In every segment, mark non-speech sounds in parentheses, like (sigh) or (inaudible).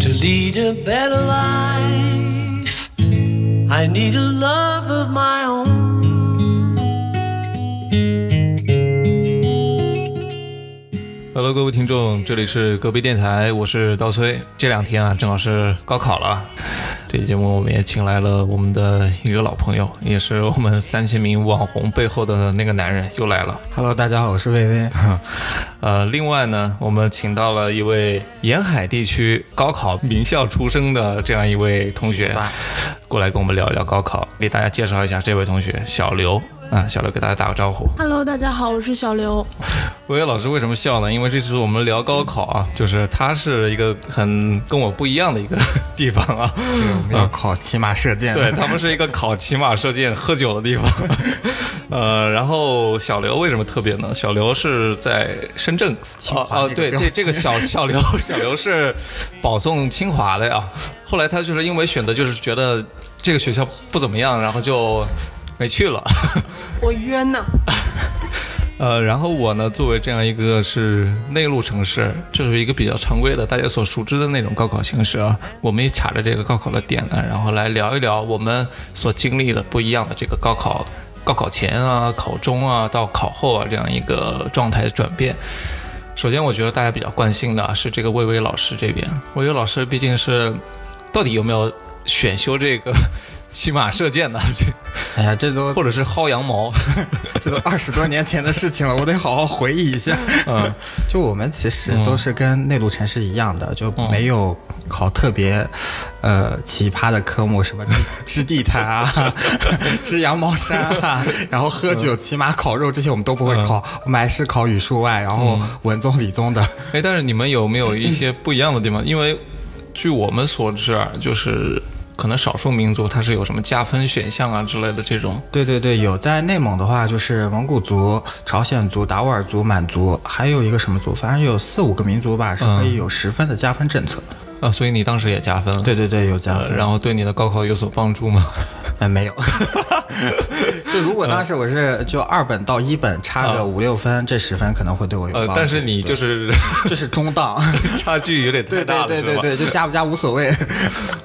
To lead a better life, I need a love of my own. Hello，各位听众，这里是隔壁电台，我是刀崔。这两天啊，正好是高考了，这期节目我们也请来了我们的一个老朋友，也是我们三千名网红背后的那个男人，又来了。Hello，大家好，我是薇薇。(laughs) 呃，另外呢，我们请到了一位沿海地区高考名校出身的这样一位同学，过来跟我们聊一聊高考，给大家介绍一下这位同学小刘啊，小刘给大家打个招呼。Hello，大家好，我是小刘。(laughs) 薇薇老师为什么笑呢？因为这次我们聊高考啊，就是它是一个很跟我不一样的一个 (laughs) 地方啊。对我们要考骑马射箭。对他们是一个考骑马射箭、喝酒的地方。(laughs) 呃，然后小刘为什么特别呢？小刘是在深圳。哦哦，对，这这个小小刘小刘是保送清华的呀。后来他就是因为选择就是觉得这个学校不怎么样，然后就没去了。(laughs) 我冤呐！(laughs) 呃，然后我呢，作为这样一个是内陆城市，就是一个比较常规的大家所熟知的那种高考形式啊，我们也卡着这个高考的点呢，然后来聊一聊我们所经历的不一样的这个高考、高考前啊、考中啊到考后啊这样一个状态的转变。首先，我觉得大家比较关心的是这个魏巍老师这边，魏巍老师毕竟是到底有没有选修这个骑马射箭的？这哎呀，这都或者是薅羊毛？(laughs) 这都二十多年前的事情了，我得好好回忆一下。嗯，就我们其实都是跟内陆城市一样的，就嗯没有考特别呃奇葩的科目，什么织 (laughs) 织地毯啊、(laughs) 织羊毛衫啊，然后喝酒、骑马、烤肉这些我们都不会考，我们还是考语数外，然后文综、理综的。哎，但是你们有没有一些不一样的地方？因为据我们所知啊，就是可能少数民族它是有什么加分选项啊之类的这种。对对对，有在内蒙的话，就是蒙古族、朝鲜族、达斡尔族、满族，还有一个什么族，反正有四五个民族吧，是可以有十分的加分政策。啊，所以你当时也加分了。对对对，有加呃，分。然后对你的高考有所帮助吗？哎，(laughs) 没有。(laughs) 就如果当时我是就二本到一本差个五六分，这十分可能会对我有帮呃助。，但是你就是就是中档。(laughs) 差距有点太大了，是吧？对对对对，就加不加无所谓。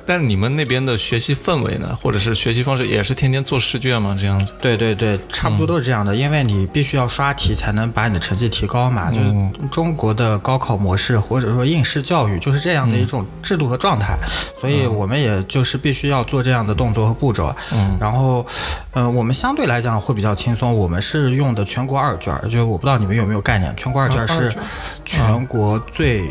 但是你们那边的学习氛围呢，或者是学习方式，也是天天做试卷吗？这样子？对对对，差不多都是这样的，因为你必须要刷题才能把你的成绩提高嘛。就是中国的高考模式或者说应试教育就是这样的一种制度和状态，所以我们也就是必须要做这样的动作和步骤。嗯，然后，嗯、我们相对来讲会比较轻松，我们是用的全国二卷，就我不知道你们有没有概念，全国二卷是全国最。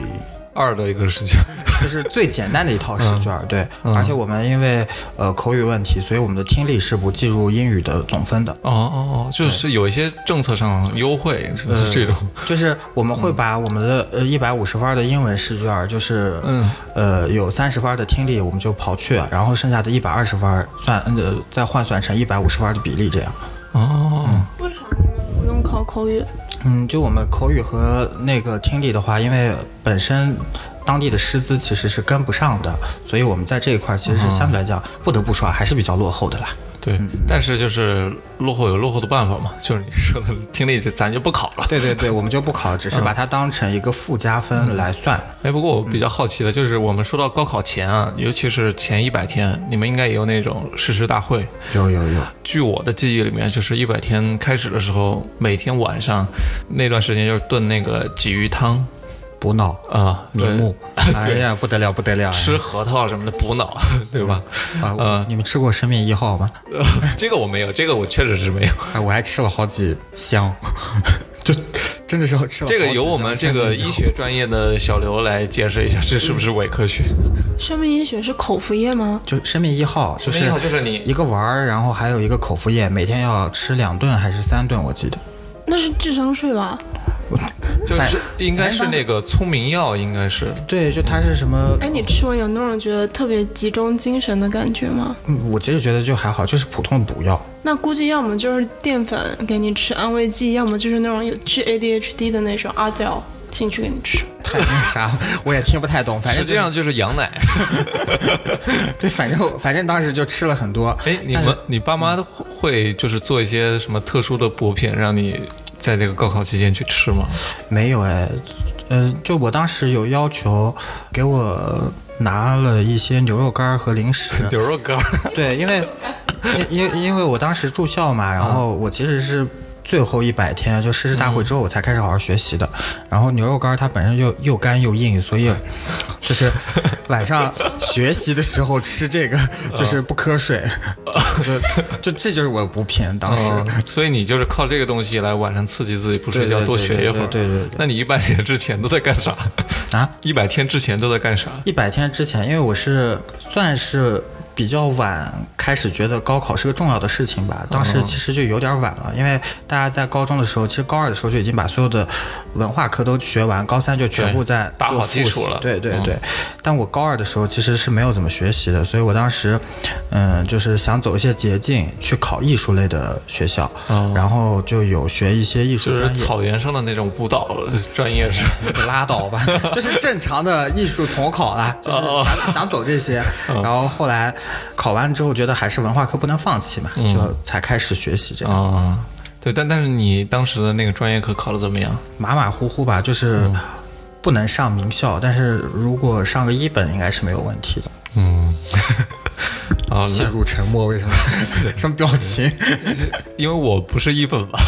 二的一个试卷。就是最简单的一套试卷儿，对，而且我们因为呃口语问题，所以我们的听力是不计入英语的总分的。哦哦哦，就是有一些政策上优惠，是不是这种？就是我们会把我们的呃一百五十分的英文试卷，就是嗯呃有三十分的听力我们就刨去，然后剩下的一百二十分算呃再换算成一百五十分的比例这样。哦，为啥你们不用考口语？嗯，就我们口语和那个听力的话，因为本身当地的师资其实是跟不上的，所以我们在这一块儿其实是相对来讲，不得不说还是比较落后的啦。对，但是就是落后有落后的办法嘛，(laughs) 就是你说的听力，咱就不考了。对对对，我们就不考，只是把它当成一个附加分来算。哎，不过我比较好奇的就是，我们说到高考前啊，尤其是前一百天，你们应该也有那种誓师大会。有有有，据我的记忆里面，就是一百天开始的时候，每天晚上那段时间就是炖那个鲫鱼汤补脑。啊，明目，哎呀，不得了，不得了！哎吃核桃什么的补脑，(laughs) 对吧？啊，呃你们吃过生命一号吗？(laughs) 这个我没有，这个我确实是没有。(laughs) 哎，我还吃了好几箱，就真的是吃了。这个由我们这个医学专业的小刘来解释一下，这是不是伪科学？生命医学是口服液吗？就生命一号，就生命一是号就是你一个丸儿，然后还有一个口服液，每天要吃两顿还是三顿，我记得。那是智商税吧？(laughs) 就是应该是那个聪明药，应该是对，就它是什么？哎，你吃完有那种觉得特别集中精神的感觉吗？嗯我其实觉得就还好，就是普通的补药。那估计要么就是淀粉给你吃安慰剂，要么就是那种有治 ADHD 的那种阿胶进去给你吃。(laughs) 太那啥，我也听不太懂。反正实际上就是羊奶。(laughs) 对，反正反正当时就吃了很多。哎，你们你爸妈会就是做一些什么特殊的补品，让你在这个高考期间去吃吗？没有哎，嗯、就我当时有要求给我拿了一些牛肉干和零食。(laughs) 牛肉干，对，因为因因因为我当时住校嘛，然后我其实是。最后一百天就誓师大会之后，我才开始好好学习的。然后牛肉干它本身就又干又硬，所以 (laughs) 就是晚上学习的时候吃这个 (laughs) 就是不瞌睡，就 (laughs) 就这就是我的补品。当时，嗯所以你就是靠这个东西来晚上刺激自己不睡觉，多学一会儿。对对对对那你一百天之前都在干啥？啊，一百天之前都在干啥？一百天之前，因为我是算是比较晚开始觉得高考是个重要的事情吧。当时其实就有点晚了，因为大家在高中的时候，其实高二的时候就已经把所有的文化课都学完，高三就全部在打好基础了嗯对对对。但我高二的时候其实是没有怎么学习的，所以我当时，嗯，就是想走一些捷径去考艺术类的学校，哦然后就有学一些艺术就是。草原上的那种舞蹈专业是？拉倒吧，(laughs) 就是正常的艺术统考啦，就是哦想想走这些。然后后来考完之后，觉得还是文化课不能放弃嘛，就才开始学习这个。啊，对，但但是你当时的那个专业课考的怎么样？马马虎虎吧，就是不能上名校，但是如果上个一本应该是没有问题的。嗯，(laughs) 啊，陷入沉默，为什么？(laughs) 什么表情？因为我不是一本吧，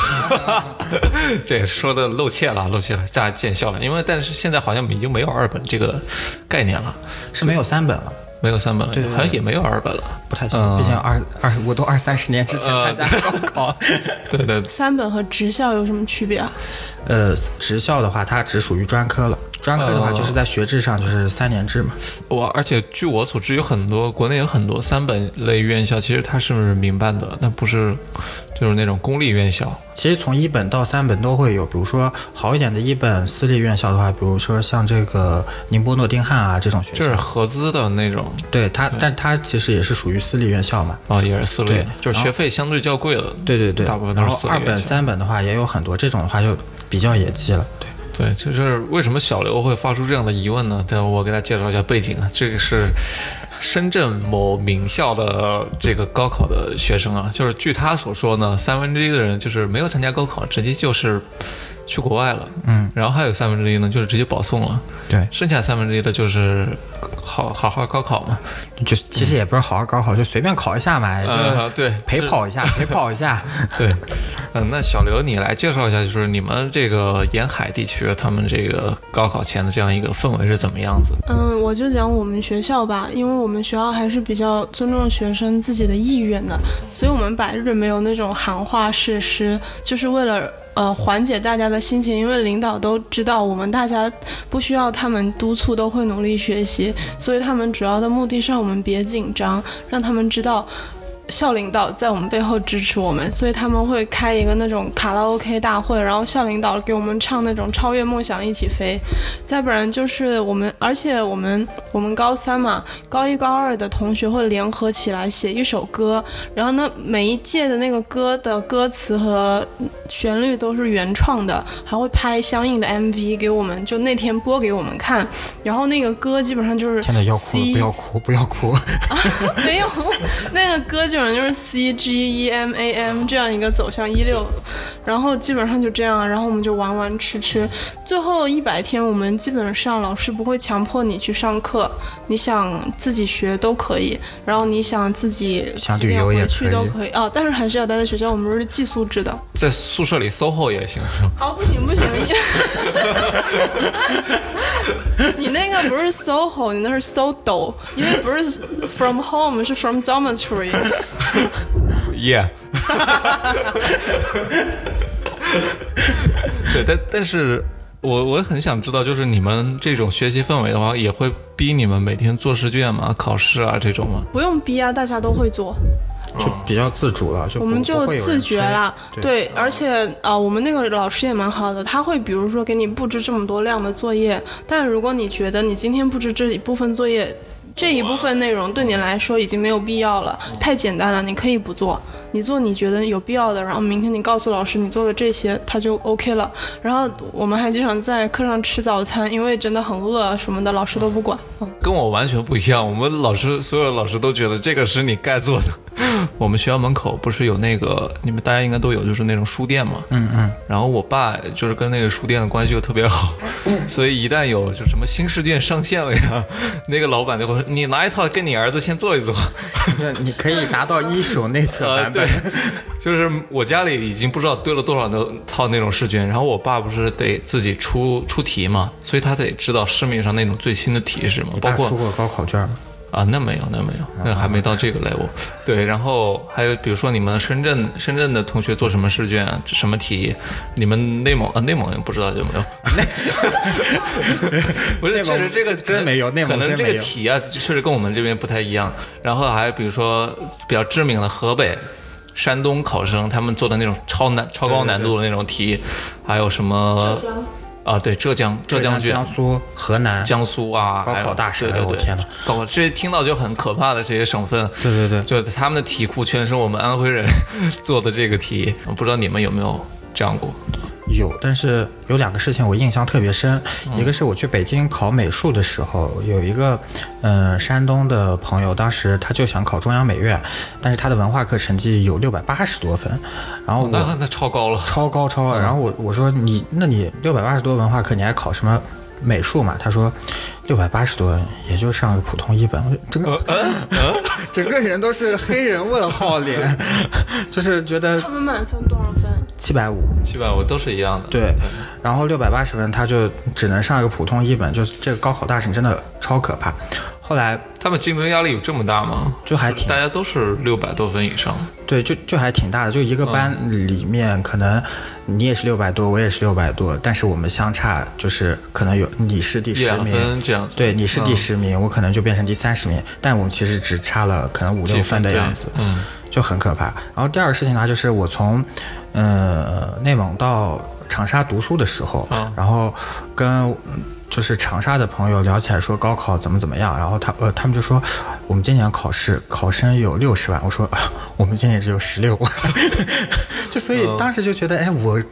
(laughs) 这说的露怯了，露怯了，大家见笑了。因为但是现在好像已经没有二本这个概念了，是没有三本了，没有三本了，对对对好像也没有二本了。不太清楚。毕竟二二，我都二三十年之前参加高考。(laughs) 对对，三本和职校有什么区别啊？呃，职校的话，它只属于专科了。专科的话，就是在学制上就是三年制嘛。我而且据我所知，有很多国内有很多三本类院校，其实它是民办的，那不是就是那种公立院校。其实从一本到三本都会有，比如说好一点的一本私立院校的话，比如说像这个宁波诺丁汉啊这种学校，就是，合资的那种对它，但它其实也是属于私立院校嘛。哦，也是私立对的，就是学费相对较贵了。对对对，大部分都是然后二本、三本的话也有很多，这种的话就比较野鸡了。对，就是为什么小刘会发出这样的疑问呢？但我给大家介绍一下背景啊，这个是深圳某名校的这个高考的学生啊，就是据他所说呢，三分之一的人就是没有参加高考，直接就是去国外了，嗯，然后还有三分之一呢，就是直接保送了，对，剩下三分之一的就是好好好高考嘛，就其实也不是好好高考，就随便考一下嘛，就对，陪跑一下，陪跑一下。(laughs) 对，嗯，那小刘你来介绍一下，就是你们这个沿海地区他们这个高考前的这样一个氛围是怎么样子？嗯，我就讲我们学校吧，因为我们学校还是比较尊重学生自己的意愿的，所以我们百日没有那种喊话誓师，就是为了。呃，缓解大家的心情，因为领导都知道我们大家不需要他们督促，都会努力学习，所以他们主要的目的是让我们别紧张，让他们知道校领导在我们背后支持我们，所以他们会开一个那种卡拉 OK 大会，然后校领导给我们唱那种《超越梦想一起飞》，再不然就是我们，而且我们我们高三嘛，高一高二的同学会联合起来写一首歌，然后呢每一届的那个歌的歌词和旋律都是原创的，还会拍相应的 MV 给我们，就那天播给我们看，然后那个歌基本上就是天呐，要哭，不要哭，不要哭。没有，那个歌基本上就是 C G E M A M 这样一个走向一六，然后基本上就这样，然后我们就玩玩吃吃，最后一百天我们基本上老师不会强迫你去上课，你想自己学都可以，然后你想自己想几点旅游也回去都可以。哦，但是还是要待在学校，我们是寄宿制的。在宿舍里 SOHO 也行是吧？哦，不行不行，(laughs) (laughs) (laughs) 你那个不是 SOHO，你那是 SODO，因为不是 from home，是 from dormitory。(laughs) Yeah。(laughs) 对，但但是我我很想知道，就是你们这种学习氛围的话，也会逼你们每天做试卷吗？考试啊这种吗？不用逼啊，大家都会做，就比较自主了，就我们就自觉了。对对，而且呃，我们那个老师也蛮好的，他会比如说给你布置这么多量的作业，但如果你觉得你今天布置这一部分作业，这一部分内容对你来说已经没有必要了，太简单了，你可以不做。你做你觉得有必要的，然后明天你告诉老师你做了这些，他就 OK 了。然后我们还经常在课上吃早餐，因为真的很饿啊什么的，老师都不管。嗯，跟我完全不一样，我们老师所有老师都觉得这个是你该做的。我们学校门口不是有那个，你们大家应该都有，就是那种书店嘛。嗯嗯。然后我爸就是跟那个书店的关系又特别好，(laughs) 所以一旦有就什么新试卷上线了呀，(laughs) 那个老板就会说：“你拿一套跟你儿子先做一做。(laughs) ”这你可以拿到一手内测呃，对版本。，就是我家里已经不知道堆了多少的套那种试卷，然后我爸不是得自己出出题嘛，所以他得知道市面上那种最新的题是什么，包括爸出过高考卷吗？啊，那没有，那没有，那还没到这个 level。对，然后还有比如说你们深圳深圳的同学做什么试卷、啊什么题，你们内蒙啊内蒙不知道有没有？(laughs) 不是，内蒙确实这个真没有内蒙可能这真没有个题啊，确实跟我们这边不太一样。然后还有比如说比较知名的河北。山东考生他们做的那种超难、超高难度的那种题，还有什么啊？对，浙江浙江卷、江苏、河南。江苏啊，高考大省对对对，哎我天哪高考这听到就很可怕的这些省份，对对对就他们的题库全是我们安徽人 (laughs) 做的这个题，我不知道你们有没有这样过？有，但是有两个事情我印象特别深，嗯。一个是我去北京考美术的时候，有一个嗯、呃山东的朋友，当时他就想考中央美院，但是他的文化课成绩有六百八十多分，然后我那那超高了，超高超高，然后我我说你那你六百八十多文化课你还考什么美术嘛？他说六百八十多也就上个普通一本，我就整个、(laughs) 整个人都是黑人问号脸，(laughs) 就是觉得他们满分多少分？七百五。七百五都是一样的。对，然后六百八十分，他就只能上一个普通一本，就是这个高考大省真的超可怕。后来他们竞争压力有这么大吗？就还挺大家都是六百多分以上。对，就就还挺大的，就一个班里面，可能你也是六百多，我也是六百多，但是我们相差就是可能有你是第十名，分这样子对，你是第嗯十名，我可能就变成第三十名，但我们其实只差了可能五六分的样子，嗯，就很可怕。然后第二个事情呢，就是我从呃内蒙到长沙读书的时候，啊然后跟嗯就是长沙的朋友聊起来说高考怎么怎么样，然后他呃他们就说我们今年考试考生有六十万，我说啊 (laughs) 我们今年只有十六万，(laughs) 就所以当时就觉得哎我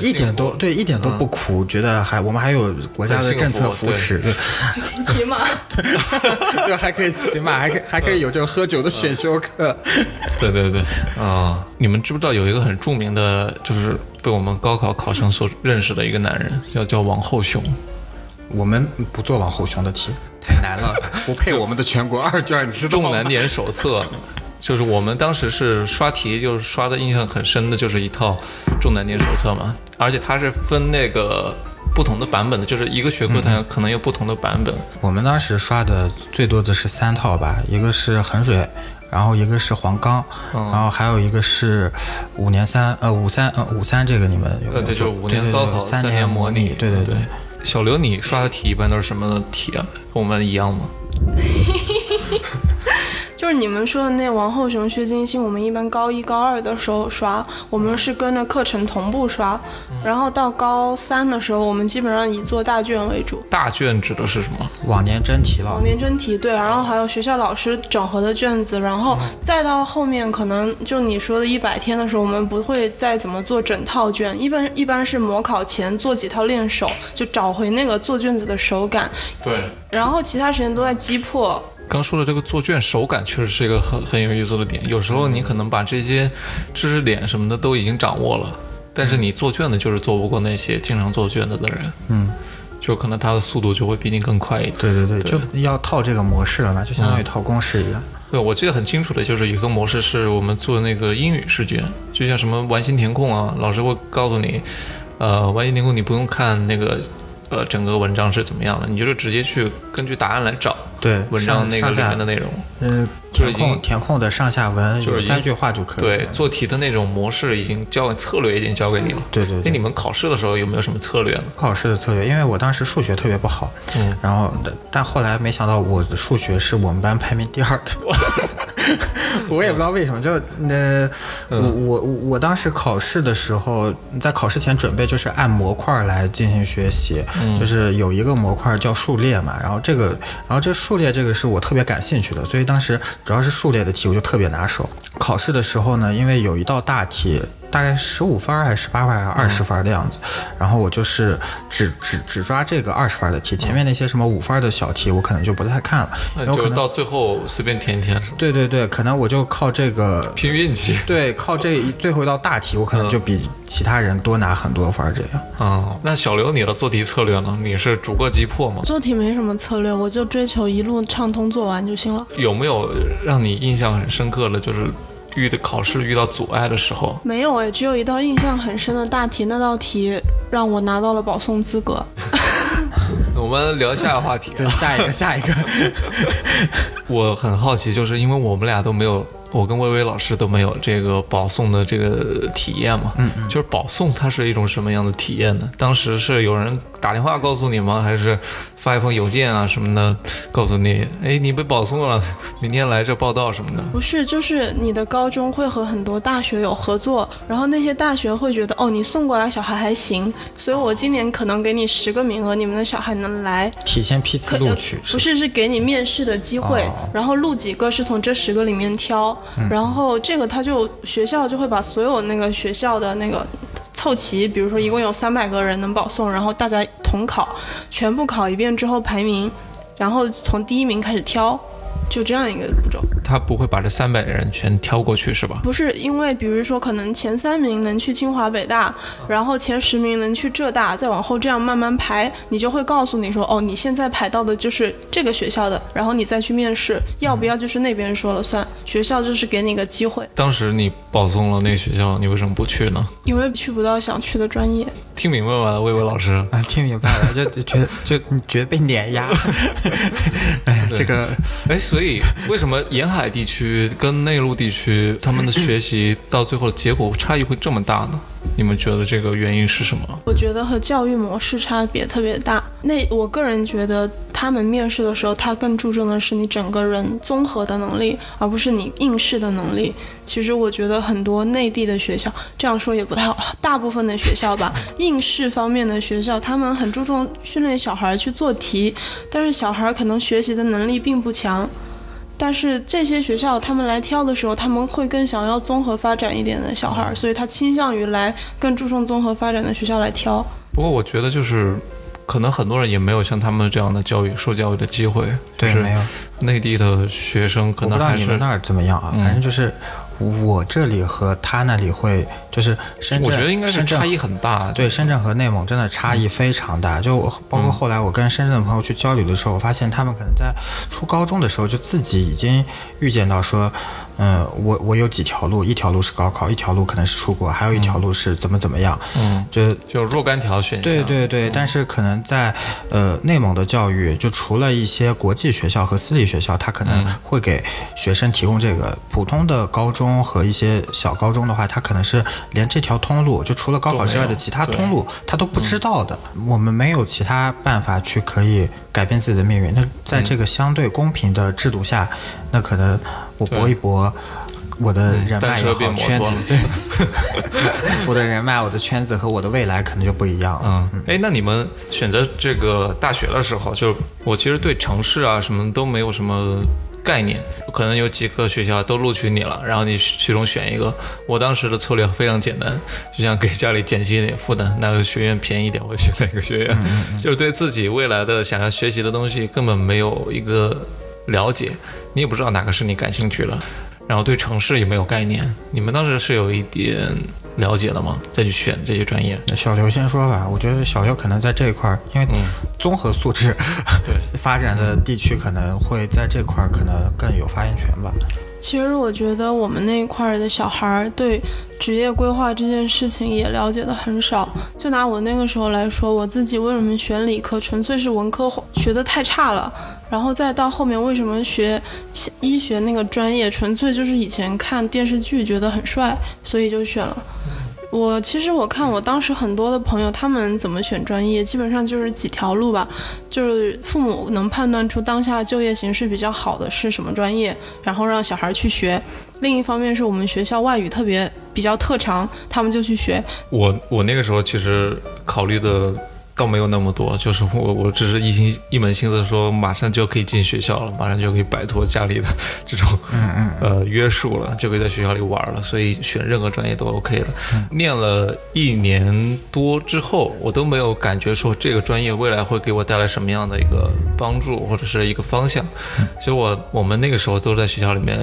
一点都对一点都不苦，觉得还我们还有国家的政策扶持，对骑马。(laughs) 对，还可以骑马，还可以还可以有这个喝酒的选修课。对对对，啊、你们知不知道有一个很著名的，就是被我们高考考生所认识的一个男人，叫叫王后雄。我们不做往后雄的题，太难了，(laughs) 不配我们的全国二卷，你知道吗？重难点手册，就是我们当时是刷题，就是刷的印象很深的，就是一套重难点手册嘛，而且它是分那个不同的版本的，就是一个学科它可能有不同的版本。我们当时刷的最多的是三套吧，一个是衡水，然后一个是黄冈，然后还有一个是五年三呃五三呃五三这个你们有没呃，有？对，就是五年高考，对三年模拟，对对对。小刘，你刷的题一般都是什么题啊？跟我们一样吗？(laughs) 就是你们说的那王后雄、薛金星，我们一般高一、高二的时候刷，我们是跟着课程同步刷，然后到高三的时候，我们基本上以做大卷为主。大卷指的是什么？往年真题了往，年真题对，然后还有学校老师整合的卷子，然后再到后面可能就你说的一百天的时候，我们不会再怎么做整套卷，一般一般是模考前做几套练手，就找回那个做卷子的手感，对，然后其他时间都在击破。刚说的这个做卷手感确实是一个很很有意思的点。有时候你可能把这些知识点什么的都已经掌握了，但是你做卷子就是做不过那些经常做卷子的人，嗯，就可能他的速度就会比你更快一点。对对对，就要套这个模式了嘛，就相当于套公式一样。对，我记得很清楚的，就是有一个模式是我们做那个英语试卷，就像什么完形填空啊，老师会告诉你，呃，完形填空你不用看那个呃整个文章是怎么样的，你就是直接去根据答案来找对，文章那个里上下面的内容。嗯，填空填空的上下文就是三句话就可以。对，做题的那种模式已经教策略已经教给你了。哎，对对那你们考试的时候有没有什么策略呢？考试的策略，因为我当时数学特别不好，嗯，然后但但后来没想到我的数学是我们班排名第二的，(laughs) 我也不知道为什么，就那，我我我当时考试的时候，在考试前准备就是按模块来进行学习，就是有一个模块叫数列嘛，然后这个然后这数数列这个是我特别感兴趣的，所以当时主要是数列的题我就特别拿手。考试的时候呢，因为有一道大题大概十五分还是十八分还是二十分的样子，然后我就是只只只抓这个二十分的题，前面那些什么五分的小题我可能就不太看了，因为我可能到最后随便填一填是吗？对对对，可能我就靠这个拼运气。(laughs) 对，靠这一最后一道大题，我可能就比其他人多拿很多分这样。啊、(laughs) 那小刘你的做题策略呢？你是逐个击破吗？做题没什么策略，我就追求一路畅通做完就行了。有没有让你印象很深刻的，就是遇的考试遇到阻碍的时候？没有哎，只有一道印象很深的大题，那道题让我拿到了保送资格。(laughs) 我们聊下一个话题。对，下一个 (laughs) 下一个，我很好奇，就是因为我们俩都没有，我跟薇薇老师都没有这个保送的这个体验嘛。嗯嗯。就是保送它是一种什么样的体验呢？当时是有人打电话告诉你吗？还是发一封邮件啊什么的告诉你？哎，你被保送了，(laughs) 明天来这报道什么的。不是，就是你的高中会和很多大学有合作，然后那些大学会觉得哦，你送过来小孩还行，所以我今年可能给你十个名额，你们的小孩能来。提前批次录取呃不是，是给你面试的机会，哦然后录几个是从这十个里面挑，然后这个他就学校就会把所有那个学校的那个凑齐，比如说一共有三百个人能保送，然后大家统考，全部考一遍之后排名，然后从第一名开始挑，就这样一个步骤。他不会把这三百人全挑过去是吧？不是因为，比如说，可能前三名能去清华北大，然后前十名能去浙大，再往后这样慢慢排，你就会告诉你说，哦，你现在排到的就是这个学校的，然后你再去面试，要不要就是那边说了算，学校就是给你个机会，当时你保送了那个学校，你为什么不去呢？因为去不到想去的专业。听明白吗，魏巍老师？啊，听明白了，就就觉得就你觉得被碾压。(laughs) 哎呀，这个哎，所以为什么沿海地区跟内陆地区他们的学习到最后的结果差异会这么大呢？你们觉得这个原因是什么？我觉得和教育模式差别特别大。那我个人觉得，他们面试的时候，他更注重的是你整个人综合的能力，而不是你应试的能力。其实我觉得很多内地的学校，这样说也不太好，大部分的学校吧，(laughs) 应试方面的学校，他们很注重训练小孩去做题，但是小孩可能学习的能力并不强。但是这些学校他们来挑的时候，他们会更想要综合发展一点的小孩儿，所以他倾向于来更注重综合发展的学校来挑。不过我觉得就是，可能很多人也没有像他们这样的教育受教育的机会。就是对没有，内地的学生可能还是知道你们那儿怎么样啊？嗯反正就是我这里和他那里会，就是深圳，我觉得应该是差异很大。对，深圳和内蒙真的差异非常大。就包括后来我跟深圳的朋友去交流的时候，我发现他们可能在初高中的时候就自己已经预见到说，嗯，我我有几条路，一条路是高考，一条路可能是出国，还有一条路是怎么怎么样。嗯，就就若干条选项。对对对，但是可能在呃内蒙的教育，就除了一些国际学校和私立学校，它可能会给学生提供这个普通的高中和一些小高中的话，它可能是连这条通路，就除了高考之外的其他通路，他都不知道的。我们没有其他办法去可以改变自己的命运。那在这个相对公平的制度下，那可能我搏一搏。我的人脉也好，圈子托，(laughs) 我的人脉、我的圈子和我的未来可能就不一样了。嗯，哎，那你们选择这个大学的时候，就是我其实对城市啊什么都没有什么概念，可能有几个学校都录取你了，然后你其中选一个。我当时的策略非常简单，就想给家里减轻一点负担，哪个学院便宜点，我就选哪个学院，(laughs) 就是对自己未来的想要学习的东西根本没有一个了解，你也不知道哪个是你感兴趣的。然后对城市也没有概念，你们当时是有一点了解的吗？再去选这些专业？那小刘先说吧，我觉得小刘可能在这一块儿，因为综合素质、对 (laughs) 发展的地区可能会在这块儿可能更有发言权吧。其实我觉得我们那一块儿的小孩儿对职业规划这件事情也了解的很少。就拿我那个时候来说，我自己为什么选理科，纯粹是文科学的太差了。然后再到后面为什么学医学那个专业，纯粹就是以前看电视剧觉得很帅，所以就选了。我其实我看我当时很多的朋友，他们怎么选专业，基本上就是几条路吧，就是父母能判断出当下就业形势比较好的是什么专业，然后让小孩去学。另一方面是我们学校外语特别比较特长，他们就去学。我我那个时候其实考虑的倒没有那么多，就是我我只是一心一门心思说，马上就可以进学校了，马上就可以摆脱家里的 (laughs) 这种呃约束了，就可以在学校里玩了，所以选任何专业都 OK 的。念了一年多之后，我都没有感觉说这个专业未来会给我带来什么样的一个帮助或者是一个方向。其实我我们那个时候都在学校里面，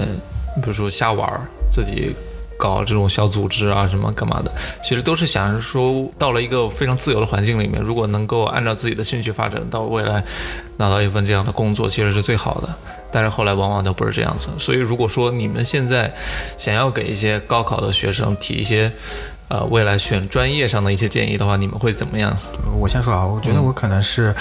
比如说瞎玩，自己。搞这种小组织啊，什么干嘛的，其实都是想着说，到了一个非常自由的环境里面，如果能够按照自己的兴趣发展，到未来拿到一份这样的工作，其实是最好的。但是后来往往都不是这样子。所以如果说你们现在想要给一些高考的学生提一些，呃，未来选专业上的一些建议的话，你们会怎么样？我先说啊，我觉得我可能是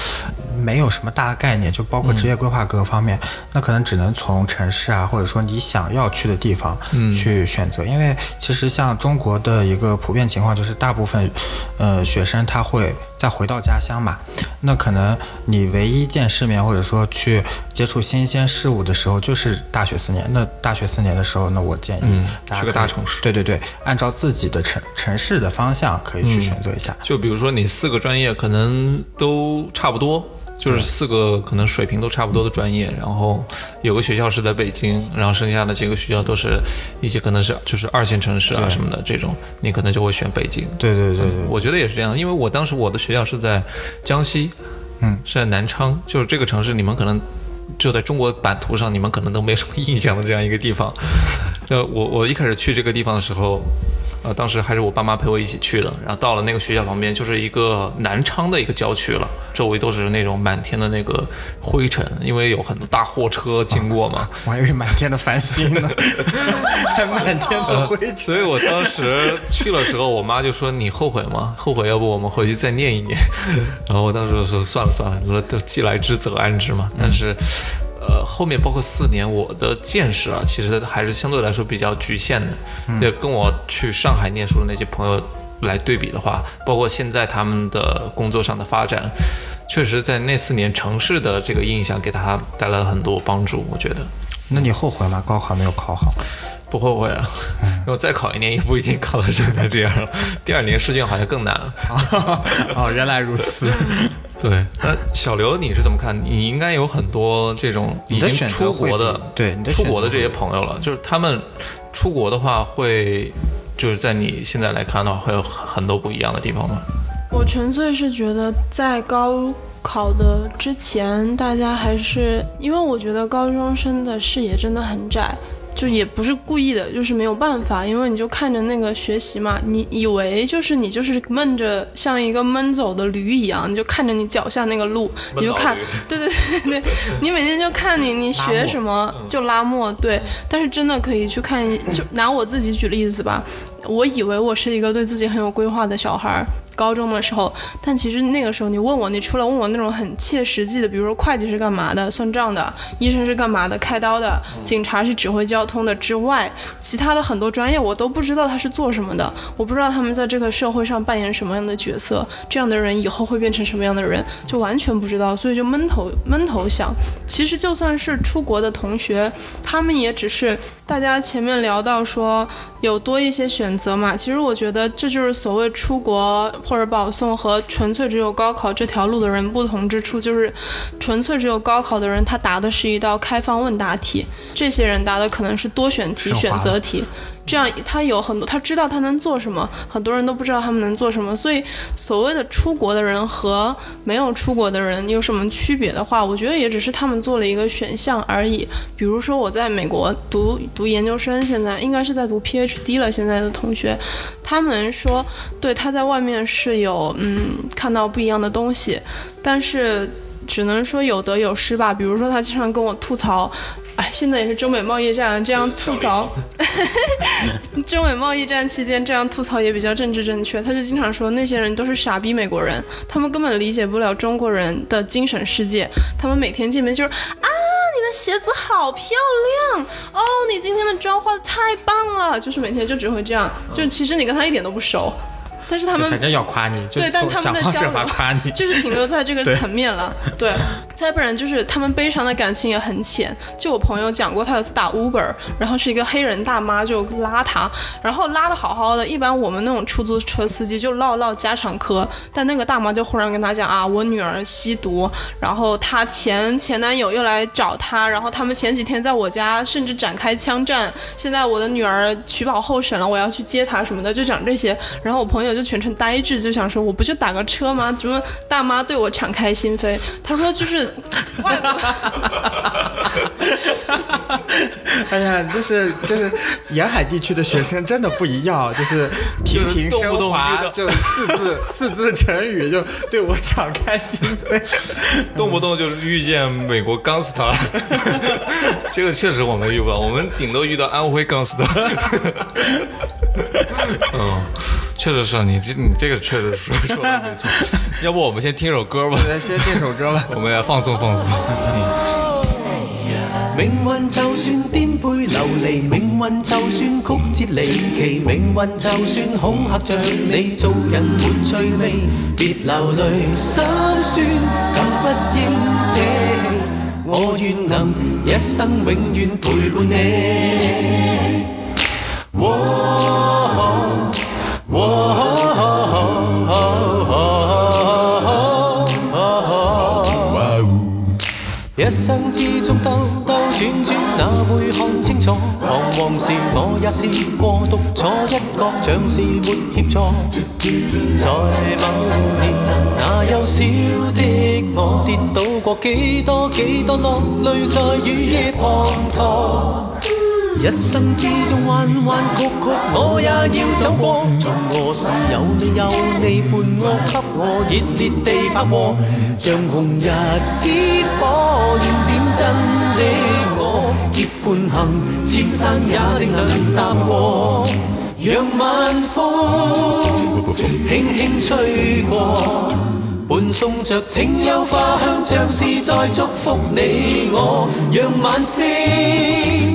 没有什么大概念，就包括职业规划各个方面，那可能只能从城市啊，或者说你想要去的地方去选择。因为其实像中国的一个普遍情况，就是大部分呃学生他会再回到家乡嘛，那可能你唯一见世面或者说去接触新鲜事物的时候，就是大学四年。那大学四年的时候，那我建议大家去个大城市对对对，按照自己的城城市的方向可以去选择一下。就比如说你四个专业可能都差不多，就是四个可能水平都差不多的专业，然后有个学校是在北京，然后剩下的几个学校都是一些可能是就是二线城市啊什么的这种，你可能就会选北京。对对对对，我觉得也是这样，因为我当时我的学校是在江西，嗯，是在南昌，就是这个城市，你们可能就在中国版图上，你们可能都没什么印象的这样一个地方。(laughs) 呃我我一开始去这个地方的时候，呃，当时还是我爸妈陪我一起去的，然后到了那个学校旁边，就是一个南昌的一个郊区了，周围都是那种满天的那个灰尘，因为有很多大货车经过嘛。(laughs) 我还以为满天的繁星呢，(laughs) 还满天的灰尘。所以我当时去的时候，我妈就说：“你后悔吗？后悔，要不我们回去再念一念。”然后我当时就说：“算了算了，说都既来之则安之嘛。”但是，呃，后面包括四年，我的见识啊，其实还是相对来说比较局限的。也跟我去上海念书的那些朋友来对比的话，包括现在他们的工作上的发展，确实在那四年城市的这个印象给他带来了很多帮助。我觉得。那你后悔吗？高考没有考好？不后悔啊，因为我再考一年也不一定考到现在这样了。第二年试卷好像更难了。(laughs) 哦，原来如此。(laughs) 对，那小刘你是怎么看？你应该有很多这种已经出国的对你的出国的这些朋友了，就是他们出国的话会，就是在你现在来看的话，会有很多不一样的地方吗？我纯粹是觉得在高考的之前，大家还是因为我觉得高中生的视野真的很窄。就也不是故意的，就是没有办法，因为你就看着那个学习嘛，你以为就是你就是闷着像一个闷走的驴一样，你就看着你脚下那个路，你就看，对对对对，你每天就看你你学什么就拉磨，对，但是真的可以去看，就拿我自己举例子吧，我以为我是一个对自己很有规划的小孩儿。高中的时候，但其实那个时候你问我，你除了问我那种很切实际的，比如说会计是干嘛的，算账的；医生是干嘛的，开刀的；警察是指挥交通的之外，其他的很多专业我都不知道他是做什么的，我不知道他们在这个社会上扮演什么样的角色，这样的人以后会变成什么样的人，就完全不知道，所以就闷头闷头想。其实就算是出国的同学，他们也只是大家前面聊到说有多一些选择嘛，其实我觉得这就是所谓出国或者保送和纯粹只有高考这条路的人不同之处，就是纯粹只有高考的人，他答的是一道开放问答题，这些人答的可能是多选题、选择题。这样他有很多，他知道他能做什么，很多人都不知道他们能做什么。所以，所谓的出国的人和没有出国的人有什么区别的话，我觉得也只是他们做了一个选项而已。比如说我在美国读读研究生，现在应该是在读 PhD 了。现在的同学，他们说，对他在外面是有嗯看到不一样的东西，但是只能说有得有失吧。比如说他经常跟我吐槽。哎，现在也是中美贸易战，这样吐槽，(laughs) 中美贸易战期间这样吐槽也比较政治正确。他就经常说那些人都是傻逼美国人，他们根本理解不了中国人的精神世界。他们每天见面就是啊，你的鞋子好漂亮哦，你今天的妆化的太棒了，就是每天就只会这样。就其实你跟他一点都不熟，但是他们反正要夸你，对，但他们的交流。就是停留在这个层面了。对，再不然就是他们悲伤的感情也很浅。就我朋友讲过，他有次打 Uber，然后是一个黑人大妈就拉他，然后拉的好好的。一般我们那种出租车司机就唠唠家常嗑，但那个大妈就忽然跟他讲啊，我女儿吸毒，然后她前前男友又来找她，然后他们前几天在我家甚至展开枪战。现在我的女儿取保候审了，我要去接她什么的，就讲这些。然后我朋友就全程呆滞，就想说我不就打个车吗？怎么大妈对我敞开心扉？他说就是外国。哎呀，就是就是沿海地区的学生真的不一样，就是平平就是动不动升华，就四字四字成语就对我敞开心扉。动不动就是遇见美国钢丝塔，(laughs) 这个确实我们遇不到，我们顶多遇到安徽钢丝塔。(laughs) 嗯，确实是你这你这个确实说说的没错。(laughs) 要不我们先听首歌吧，咱先听首歌吧。(laughs) 我们来放松放松。命运就算颠沛流离，命运就算曲折离奇，命运就算恐吓着你，做人没趣味，别流泪心酸，更不应舍弃。我愿能一生永远陪伴你。喔一生之中兜兜轉轉，哪會看清楚？彷徨時我也試過獨坐一角，像是沒協助。在某年，那幼小的我跌倒過幾多幾多，落淚在雨夜滂沱。一生之中彎彎曲曲，我也要走過。從何時有你有你伴我，給我熱烈地拍和，像紅日之火燃點真的我。結伴行，千山也定能踏過。讓晚風輕輕吹過。伴送着清幽花香，像是在祝福你我。讓晚星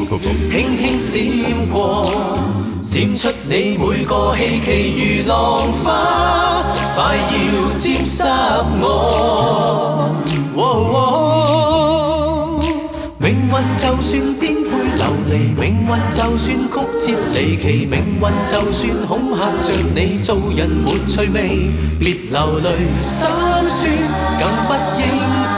輕輕閃過，閃出你每個希冀如浪花，快要沾湿我。哦命運就算顛沛流離，命運就算曲折離奇，命運就算恐嚇着你，做人沒趣味，別流淚心酸，更不應捨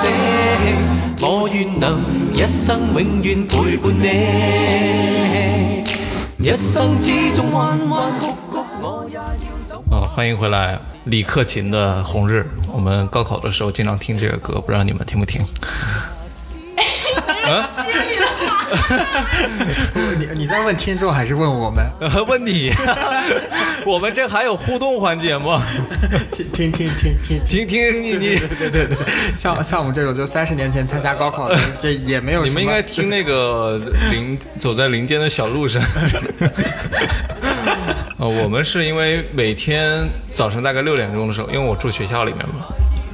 棄。我愿能一生永遠陪伴你，一生之中彎彎曲曲，我也要走。啊，欢迎回来，李克勤的《红日》。我们高考的时候经常听这个歌，不知道你们听不听？(laughs) (laughs) 你你在问听众还是问我们？(laughs) 问你，(laughs) 我们这还有互动环节吗？听听听听听。听听你你，对对对，像像我们这种就三十年前参加高考的，这也没有。你们应该听那个林走在林间的小路上。呃，我们是因为每天早晨大概六点钟的时候，因为我住学校里面嘛，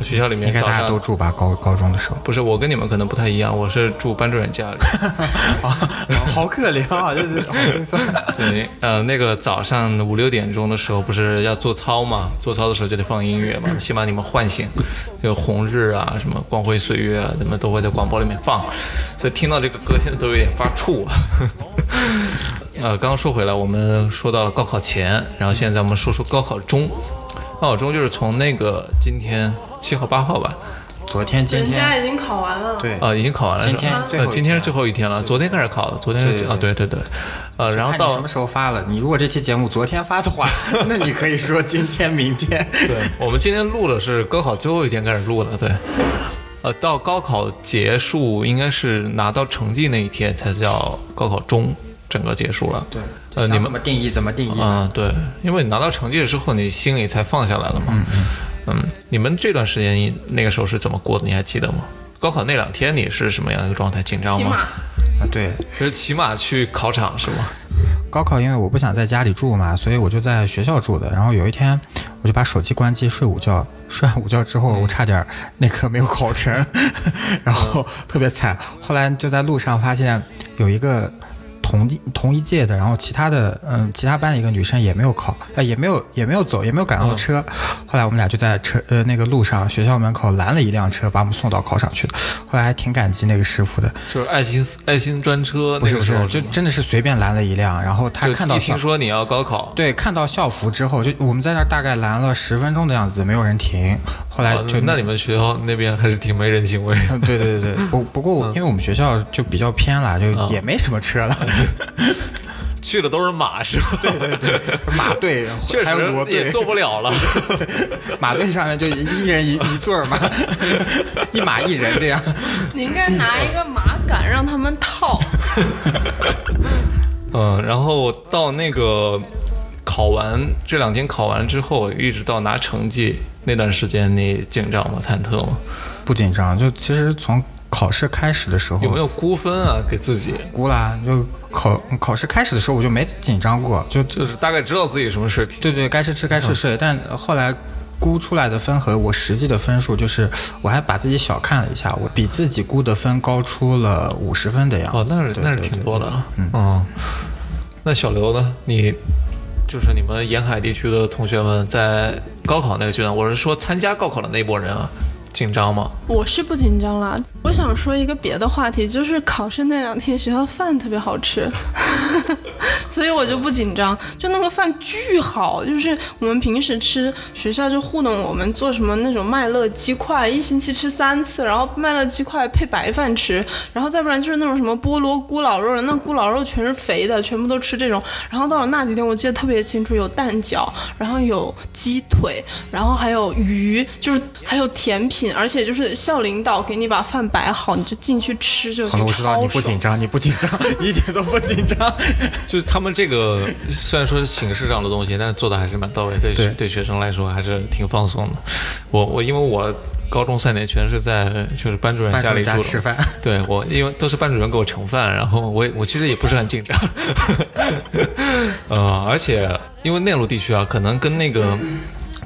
学校里面应该大家都住吧？高高中的时候，不是我跟你们可能不太一样，我是住班主任家里。(laughs) 好可怜啊，就是好心酸。(laughs) 对，呃，那个早上五六点钟的时候，不是要做操嘛？做操的时候就得放音乐嘛，(laughs) 先把你们唤醒。有红日啊，什么光辉岁月啊，你们都会在广播里面放，所以听到这个歌现在都有点发怵啊。呃，刚刚说回来，我们说到了高考前，然后现在我们说说高考中。高考中就是从那个今天七号八号吧，昨天、今天人家，已经考完了。对，啊，已经考完了。今天最后呃，今天是最后一天了，昨天开始考的，昨天是对啊，对对对，呃，然后到什么时候发了？你如果这期节目昨天发的话，(laughs) 那你可以说今天、明天。对，我们今天录的是高考最后一天开始录的，对。呃，到高考结束应该是拿到成绩那一天才叫高考中，整个结束了。对，呃，你们怎么定义怎么定义。啊、对，因为你拿到成绩之后，你心里才放下来了嘛。嗯你们这段时间那个时候是怎么过的？你还记得吗？高考那两天你是什么样的一个状态？紧张吗？啊，对，就是骑马去考场是吗？高考因为我不想在家里住嘛，所以我就在学校住的。然后有一天，我就把手机关机睡午觉。睡完午觉之后，我差点那科没有考成，(laughs) 然后特别惨。后来就在路上发现有一个同一同一届的，然后其他的嗯其他班的一个女生也没有考，呃也没有也没有走，也没有赶上车。后来我们俩就在车呃那个路上学校门口拦了一辆车，把我们送到考场去的。后来还挺感激那个师傅的，就是爱心爱心专车，不是不是那个时候，吗就真的是随便拦了一辆，然后他看到听说你要高考，对看到校服之后，就我们在那儿大概拦了十分钟的样子，没有人停。后来哦就那你们学校那边还是挺没人情味的。嗯，对对对对，(laughs) 不不过我因为我们学校就比较偏了，就也没什么车了，(laughs) 去的都是马是吧？(laughs) 对对对，马队确还有骡队，实也坐不了了。马队上面就一人一一座儿嘛，一马一人这样。你应该拿一个马杆让他们套。嗯，然后到那个考完这两天考完之后，一直到拿成绩那段时间，你紧张吗？忐忑吗？不紧张，就其实从考试开始的时候有没有估分啊？给自己估啦？就考考试开始的时候我就没紧张过，就就是大概知道自己什么水平。对对，该吃吃该睡睡。但后来估出来的分和我实际的分数，就是我还把自己小看了一下，我比自己估的分高出了五十分的样子。哦，那是那是挺多的啊。嗯，那小刘呢？你就是你们沿海地区的同学们在高考那个阶段，我是说参加高考的那波人啊，紧张吗？我是不紧张啦。我想说一个别的话题，就是考试那两天学校饭特别好吃，(laughs) 所以我就不紧张。就那个饭巨好，就是我们平时吃学校就糊弄我们做什么那种麦乐鸡块，一星期吃三次，然后麦乐鸡块配白饭吃，然后再不然就是那种什么菠萝咕老肉，那咕老肉全是肥的，全部都吃这种。然后到了那几天，我记得特别清楚，有蛋饺，然后有鸡腿，然后还有鱼，就是还有甜品，而且就是校领导给你把饭摆好，你就进去吃就好了，我知道你不紧张，你不紧张，你 (laughs) 一点都不紧张。(laughs) 就是他们这个虽然说是形式上的东西，但是做的还是蛮到位，对对对学生来说还是挺放松的。我我因为我高中三年全是在就是班主任家里住的，任家吃饭，对我因为都是班主任给我盛饭，然后我也我其实也不是很紧张，(laughs) 呃，而且因为内陆地区啊，可能跟那个。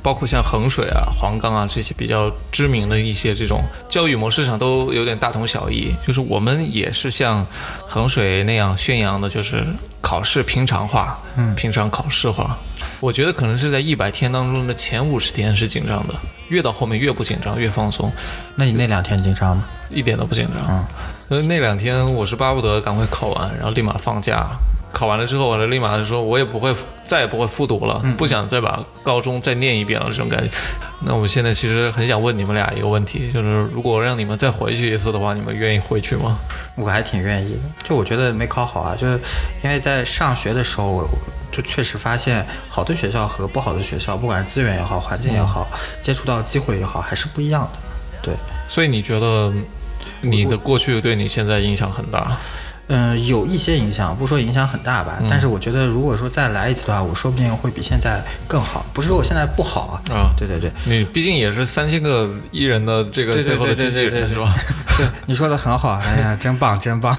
包括像衡水啊、黄冈啊这些比较知名的一些这种教育模式上都有点大同小异，就是我们也是像衡水那样宣扬的，就是考试平常化，嗯，平常考试化。我觉得可能是在一百天当中的前五十天是紧张的，越到后面越不紧张，越放松，那你那两天紧张吗？一点都不紧张。嗯那两天我是巴不得赶快考完，然后立马放假。考完了之后，我就立马就说，我也不会再也不会复读了，不想再把高中再念一遍了这种感觉。那我现在其实很想问你们俩一个问题，就是如果让你们再回去一次的话，你们愿意回去吗？我还挺愿意的，就我觉得没考好啊，就是因为在上学的时候，我就确实发现好的学校和不好的学校，不管是资源也好，环境也好，接触到的机会也好，还是不一样的。对，所以你觉得你的过去对你现在影响很大？嗯，有一些影响，不说影响很大吧，但是我觉得如果说再来一次的话，我说不定会比现在更好。不是说我现在不好啊，啊对对对，你毕竟也是三千个艺人的这个对对背后的对经纪人是吧？对，你说的很好，哎呀，真棒，真棒。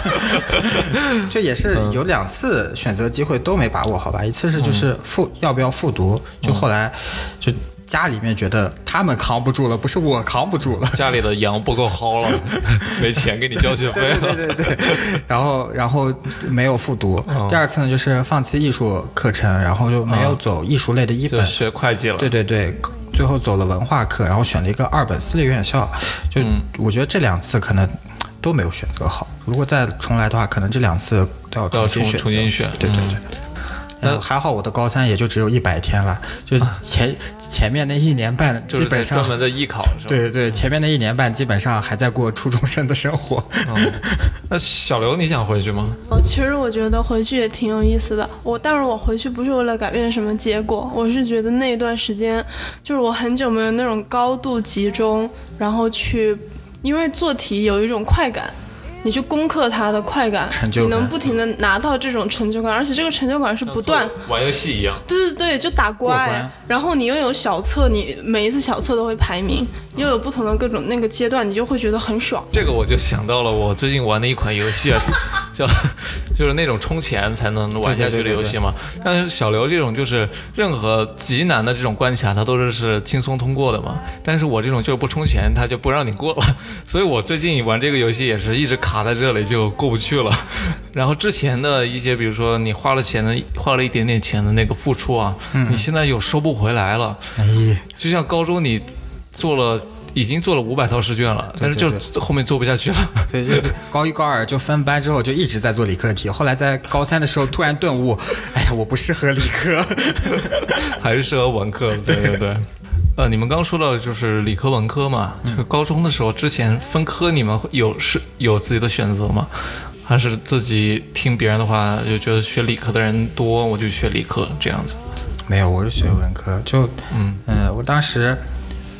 (laughs) 这也是有两次选择机会都没把握好吧？一次是就是复要不要复读，就后来就家里面觉得他们扛不住了，不是我扛不住了。家里的羊不够薅了，(laughs) 没钱给你交学费了。对对对，然后然后没有复读。第二次呢，就是放弃艺术课程，然后就没有走艺术类的一本。就学会计了。对对对，最后走了文化课，然后选了一个二本私立院校。就我觉得这两次可能都没有选择好。如果再重来的话，可能这两次都要重重新选择。重新选对对对。那嗯还好我的高三也就只有一百天了，就前前面那一年半就是基本上专门的艺考是吧？对对对，前面那一年半基本上还在过初中生的生活。嗯。(laughs) 那小刘，你想回去吗？哦，其实我觉得回去也挺有意思的。我，但是我回去不是为了改变什么结果，我是觉得那一段时间，就是我很久没有那种高度集中，然后去，因为做题有一种快感。你去攻克它的快感，成就感。你能不停的拿到这种成就感，而且这个成就感是不断，玩游戏一样。对对对，就打怪，然后你又有小测，你每一次小测都会排名，又有不同的各种那个阶段，你就会觉得很爽。这个我就想到了我最近玩的一款游戏啊，叫 (laughs) 就是那种充钱才能玩下去的游戏嘛。但是小刘这种就是任何极难的这种关卡，他都是是轻松通过的嘛。但是我这种就是不充钱，他就不让你过了。(laughs) 所以我最近玩这个游戏也是一直卡在这里，就过不去了。(laughs) 然后之前的一些，比如说你花了钱的，花了一点点钱的那个付出啊，你现在又收不回来了。哎，就像高中你做了。已经做了五百套试卷了，但是就后面做不下去了。(laughs) 对，就高一高二就分班之后就一直在做理科题，后来在高三的时候突然顿悟，哎呀，我不适合理科，(laughs) 还是适合文科。对对对。(laughs) 呃，你们刚说到就是理科文科嘛，就是高中的时候之前分科，你们有是有自己的选择吗？还是自己听别人的话，就觉得学理科的人多，我就学理科这样子？没有，我是学文科，就嗯嗯，我当时。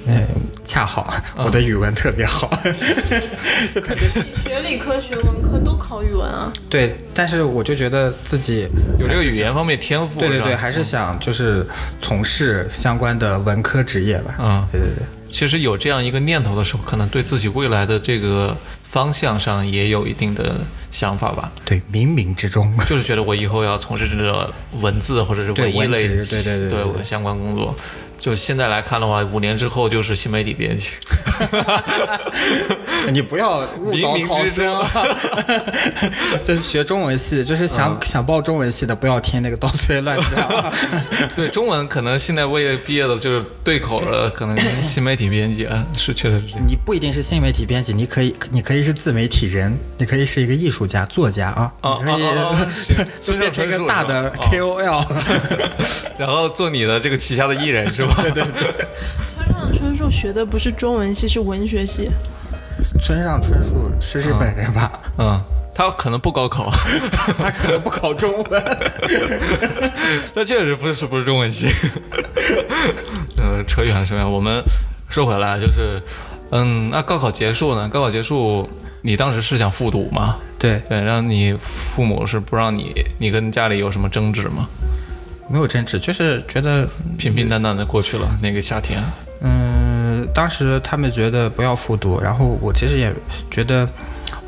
嗯，恰好我的语文特别好，(laughs) 就特别学理科学文科都考语文啊。对，但是我就觉得自己有这个语言方面天赋。对对对，还是想就是从事相关的文科职业吧。嗯，对对对。其实有这样一个念头的时候，可能对自己未来的这个方向上也有一定的想法吧。对，冥冥之中 (laughs) (laughs) 就是觉得我以后要从事这个文字或者是文艺类对对对对相关工作。就现在来看的话，五年之后就是新媒体编辑。(laughs) 你不要误导考生。就 (laughs) 是学中文系，就是想想报中文系的，不要听那个刀吹乱讲。(laughs) 对，中文可能现在未毕业的，就是对口的，可能新媒体编辑啊，是确实是这样。你不一定是新媒体编辑，你可以，你可以是自媒体人，你可以是一个艺术家、作家啊，你可以就变成一个大的 KOL，然后做你的这个旗下的艺人是吧？对对对，村上春树学的不是中文系，是文学系。村上春树是日本人吧？嗯，他可能不高考，(laughs) 他可能不考中文。(laughs) 那确实不是不是中文系。(laughs) 呃，扯远了扯远。我们说回来，就是，嗯，那高考结束呢？高考结束，你当时是想复读吗？对对，然后你父母是不让你，你跟家里有什么争执吗？没有争执，就是觉得平平淡淡的过去了那个夏天。嗯，当时他们觉得不要复读，然后我其实也觉得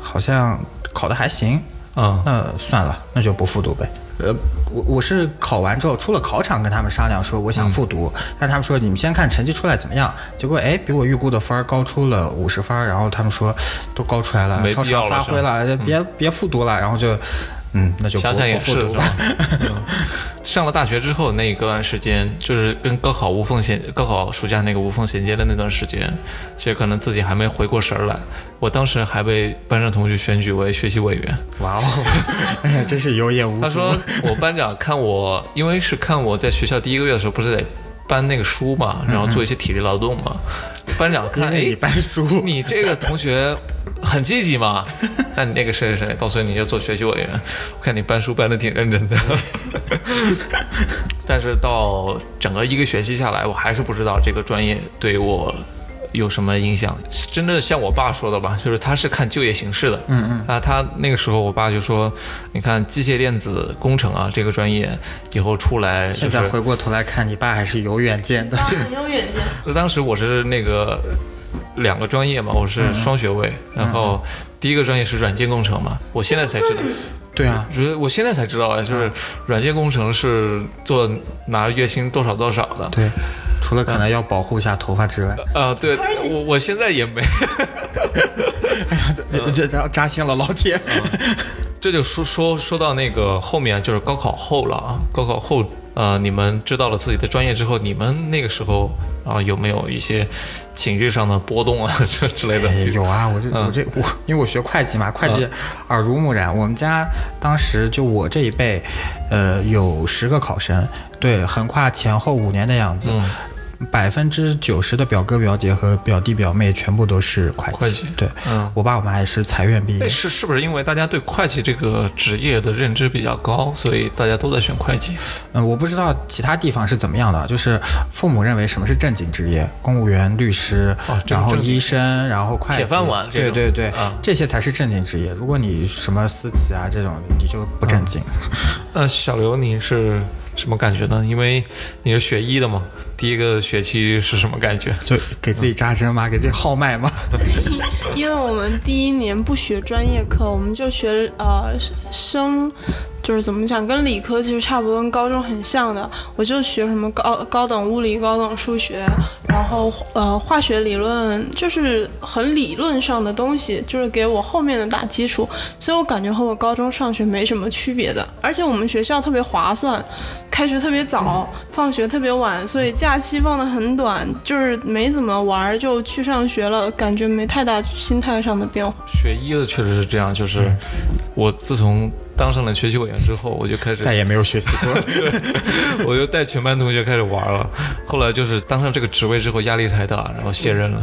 好像考的还行，啊，那算了，那就不复读呗。呃，我我是考完之后出了考场跟他们商量说我想复读，但他们说你们先看成绩出来怎么样。结果哎，比我预估的分儿高出了五十分，然后他们说都高出来了，超常发挥了，别别复读了，然后就。嗯，那就想想也是吧。(laughs) 上了大学之后那一段时间，就是跟高考无缝衔，高考暑假那个无缝衔接的那段时间，其实可能自己还没回过神来。我当时还被班上同学选举为学习委员。哇哦，哎呀，真是有眼无珠。他说我班长看我，因为是看我在学校第一个月的时候，不是得搬那个书嘛，然后做一些体力劳动嘛。班长看，哎，搬书，你这个同学。很积极嘛？(laughs) 那你那个谁谁谁，到时候你就做学习委员。我看你搬书搬的挺认真的。(laughs) 但是到整个一个学期下来，我还是不知道这个专业对我有什么影响。真的像我爸说的吧，就是他是看就业形势的。嗯嗯。啊，他那个时候我爸就说：“你看机械电子工程啊，这个专业以后出来。”现在回过头来看，你爸还是有远见的。很有远见。就 (laughs) 当时我是那个。两个专业嘛，我是双学位，然后第一个专业是软件工程嘛，我现在才知道，对啊，觉得我现在才知道啊，就是软件工程是做拿月薪多少多少的，对，除了可能要保护一下头发之外，啊，对我我现在也没，(laughs) 哎呀，这这扎心了，老铁，这就说说说到那个后面就是高考后了啊，高考后。呃，你们知道了自己的专业之后，你们那个时候啊，有没有一些情绪上的波动啊，(laughs) 这之类的？有啊，我这我这我，因为我学会计嘛，会计耳濡目染。我们家当时就我这一辈，呃，有十个考生，对，横跨前后五年的样子。百分之九十的表哥表姐和表弟表妹全部都是会计。会计，对，嗯，我爸我妈也是财院毕业。是是不是因为大家对会计这个职业的认知比较高，所以大家都在选会计？嗯，我不知道其他地方是怎么样的，就是父母认为什么是正经职业，公务员、律师，然后医生，然后会计，铁饭碗，对对对，这些才是正经职业。如果你什么私企啊这种，你就不正经。那小刘，你是？什么感觉呢？因为你是学医的嘛，第一个学期是什么感觉？就给自己扎针吗？(laughs) 给自己号脉吗？(laughs) 因为我们第一年不学专业课，我们就学呃生，就是怎么讲，跟理科其实差不多，跟高中很像的。我就学什么高高等物理、高等数学，然后呃化学理论，就是很理论上的东西，就是给我后面的打基础。所以我感觉和我高中上学没什么区别的。而且我们学校特别划算，开学特别早，放学特别晚，所以假期放的很短，就是没怎么玩儿就去上学了，感觉没太大心态上的变化。学医的确实是这样，就是我自从当上了学习委员之后，我就开始再也没有学习过。(laughs) 我就带全班同学开始玩了。后来就是当上这个职位之后，压力太大，然后卸任了。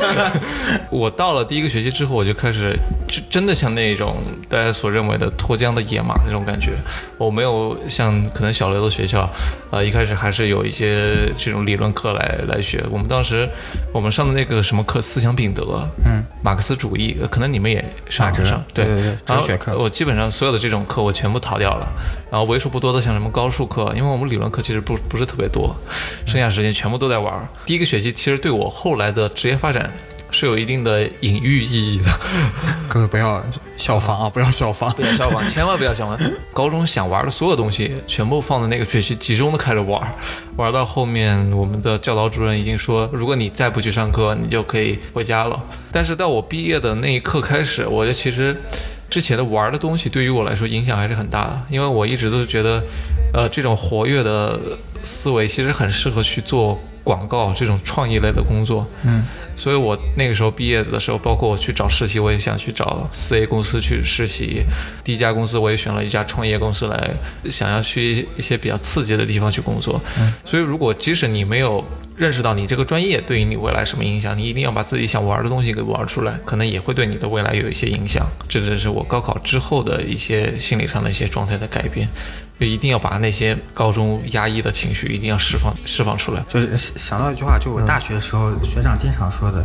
(laughs) 我到了第一个学期之后，我就开始就真的像那种大家所认为的脱缰的野马那种感觉。我没有像可能小刘的学校，呃，一开始还是有一些这种理论课来来学。我们当时我们上的那个什么课，思想品德，嗯，马克思主义，可能你们也上马哲上，对对对哲学课我基本上所有的这种课我全部逃掉了，然后为数不多的像什么高数课，因为我们理论课其实不不是特别多，剩下时间全部都在玩。第一个学期其实对我后来的职业发展是有一定的隐喻意义的。(laughs) 各位不要效仿啊！不要效仿不。要效仿，千万不要效仿。高中想玩的所有东西，全部放在那个学期集中的开始玩，玩到后面，我们的教导主任已经说，如果你再不去上课，你就可以回家了。但是到我毕业的那一刻开始，我觉得其实之前的玩的东西对于我来说影响还是很大的，因为我一直都是觉得，呃，这种活跃的思维其实很适合去做广告这种创意类的工作。嗯，所以我那个时候毕业的时候，包括我去找实习，我也想去找四 A 公司去实习。第一家公司我也选了一家创业公司来，想要去一些比较刺激的地方去工作。所以如果即使你没有认识到你这个专业对于你未来什么影响，你一定要把自己想玩的东西给玩出来，可能也会对你的未来有一些影响。这就是我高考之后的一些心理上的一些状态的改变。就一定要把那些高中压抑的情绪一定要释放释放出来。就是想到一句话，就我大学的时候，学长经常说的，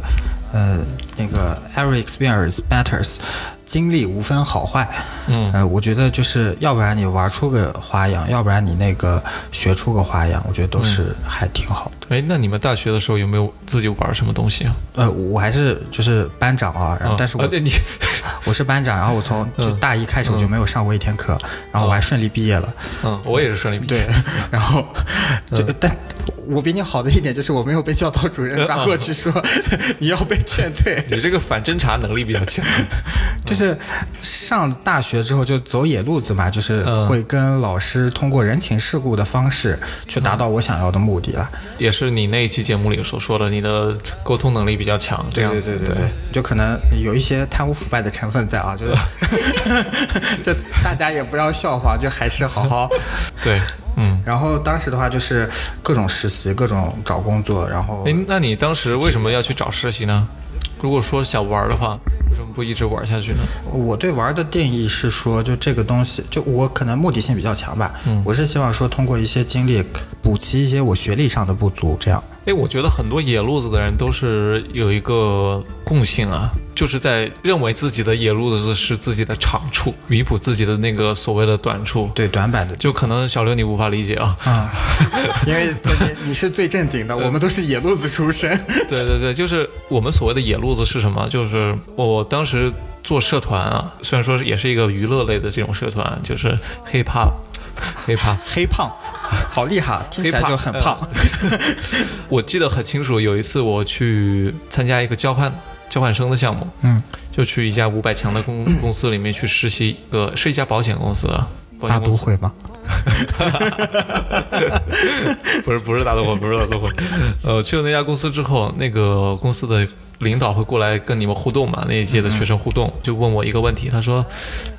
呃，那个 every experience matters，经历无分好坏。嗯呃，我觉得就是要不然你玩出个花样，要不然你那个学出个花样，我觉得都是还挺好的。哎，那你们大学的时候有没有自己玩什么东西啊？呃，我还是就是班长啊，然后但是我、啊对你 (laughs) 我是班长，然后我从就大一开始我就没有上过一天课，然后我还顺利毕业了。嗯，我也是顺利毕业。对，然后就、但我比你好的一点就是我没有被教导主任抓过去说 (laughs) 你要被劝退。你这个反侦查能力比较强。(laughs) 就是上大学之后就走野路子嘛，就是嗯会跟老师通过人情世故的方式去达到我想要的目的了。也是你那一期节目里所说的，你的沟通能力比较强，这样子。对就可能有一些贪污腐败的成分在啊，(laughs) 就是就大家也不要效仿，就还是好好。对，嗯。然后当时的话就是各种实习，各种找工作，然后哎，那你当时为什么要去找实习呢？如果说想玩的话，为什么不一直玩下去呢？我对玩的定义是说，就这个东西，就我可能目的性比较强吧。嗯我是希望说通过一些经历补齐一些我学历上的不足，这样。哎，我觉得很多野路子的人都是有一个共性啊，就是在认为自己的野路子是自己的长处，弥补自己的那个所谓的短处。对短板的就可能小刘你无法理解啊。啊，(laughs) 因为你你是最正经的，我们都是野路子出身。(laughs) 对对对，就是我们所谓的野路子是什么？就是我当时做社团啊，虽然说是也是一个娱乐类的这种社团，就是 hip hop，hip hop。黑胖，(laughs) 好厉害，听起来就很胖。(laughs) 我记得很清楚，有一次我去参加一个交换交换生的项目，嗯，就去一家五百强的公公司里面去实习，一个是一家保险公司大险公司都会吗？(laughs) 不是不是大都会，不是大都会。呃，去了那家公司之后，那个公司的领导会过来跟你们互动嘛，那一届的学生互动，就问我一个问题，他说，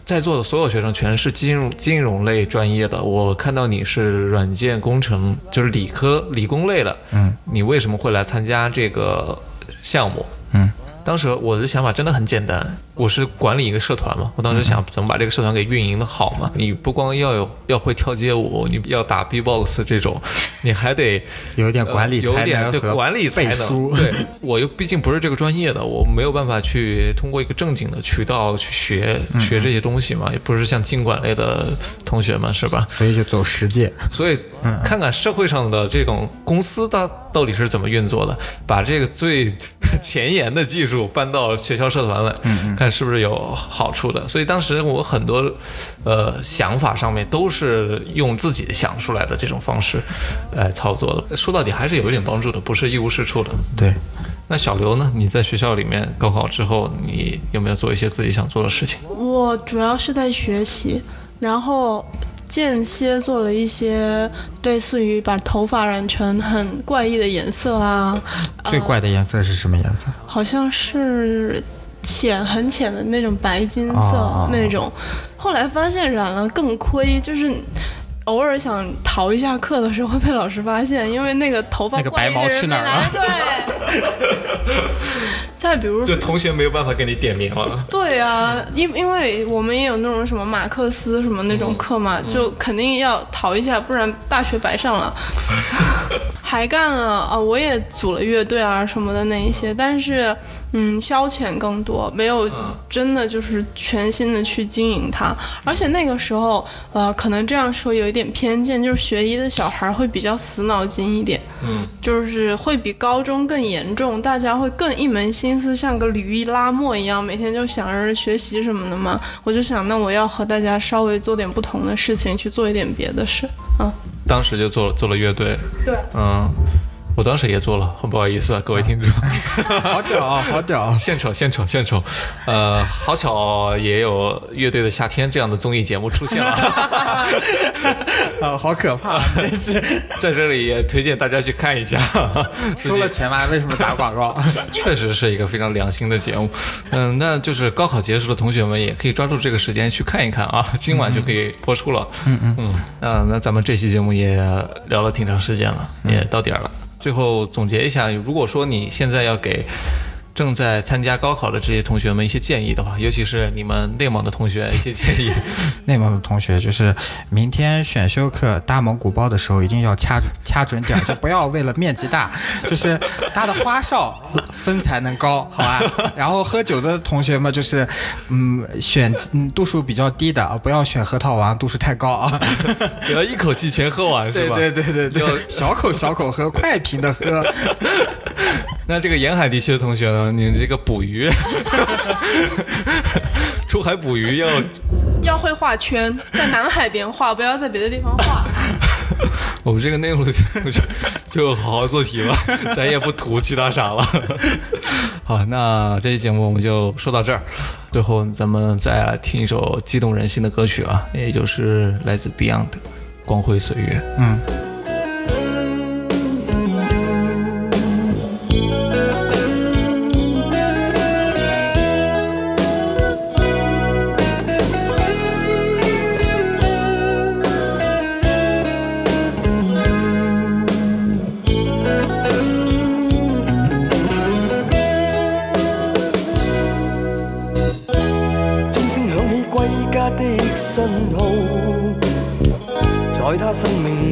在座的所有学生全是金融金融类专业的，我看到你是软件工程，就是理科理工类的，嗯，你为什么会来参加这个项目？嗯，当时我的想法真的很简单，我是管理一个社团嘛，我当时想怎么把这个社团给运营的好嘛。你不光要有要会跳街舞，你要打 B-box 这种，你还得有一点管理呃有才点对能和管理才能。背书。对我又毕竟不是这个专业的，我没有办法去通过一个正经的渠道去学嗯学这些东西嘛，也不是像经管类的同学们是吧？所以就走实践。所以看看社会上的这种公司它到底是怎么运作的，把这个最 (laughs) 前沿的技术搬到学校社团来，看是不是有好处的。所以当时我很多呃想法上面都是用自己想出来的这种方式来操作的。说到底还是有一点帮助的，不是一无是处的。对，那小刘呢？你在学校里面高考之后，你有没有做一些自己想做的事情？我主要是在学习，然后间歇做了一些类似于把头发染成很怪异的颜色啊，(laughs) 最怪的颜色是什么颜色？好像是浅很浅的那种白金色、哦那种。后来发现染了更亏，就是。偶尔想逃一下课的时候会被老师发现，因为那个头发那个白毛去哪儿了对。(laughs) 再比如就同学没有办法给你点名了。对啊，因因为我们也有那种什么马克思什么那种课嘛，就肯定要逃一下，不然大学白上了。(laughs) 还干了啊，我也组了乐队啊什么的那一些，但是嗯，消遣更多，没有真的就是全心的去经营它。而且那个时候，呃，可能这样说有一点偏见，就是学医的小孩会比较死脑筋一点。嗯，就是会比高中更严重，大家会更一门心思像个驴一拉磨一样，每天就想着学习什么的嘛。我就想，那我要和大家稍微做点不同的事情，去做一点别的事。嗯，当时就做了做了乐队，对，嗯，我当时也做了，很不好意思啊，各位听众。(laughs) 好屌啊，好屌啊！(laughs) 献丑，献丑，献丑。呃，好巧也有《乐队的夏天》这样的综艺节目出现了，(laughs) 啊，好可怕！真是在这里也推荐大家去看一下。收了钱吗？为什么打广告？确实是一个非常良心的节目。嗯，那就是高考结束的同学们也可以抓住这个时间去看一看啊，今晚就可以播出了。嗯嗯嗯。啊，那咱们这期节目也聊了挺长时间了，也到点儿了。最后总结一下，如果说你现在要给正在参加高考的这些同学们一些建议的话，尤其是你们内蒙的同学一些建议。(laughs) 内蒙的同学就是明天选修课搭蒙古包的时候一定要掐掐准点儿，就不要为了面积大，(laughs) 就是搭的花哨分才能高，好吧？(laughs) 然后喝酒的同学们就是，嗯，选嗯度数比较低的啊，不要选核桃王，度数太高啊。不要一口气全喝完，是吧？对对对对对，小口小口喝，快瓶的喝。那这个沿海地区的同学呢，你这个捕鱼，(laughs) 出海捕鱼要 (laughs) 要会画圈，在南海边画，不要在别的地方画。(laughs) 我们这个内陆的节目就就好好做题吧，咱也不图其他啥了。好，那这期节目我们就说到这儿，最后咱们再来听一首激动人心的歌曲啊，也就是来自 Beyond 的《光辉岁月》。嗯。生命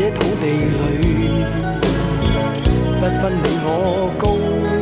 这土地里不分你我高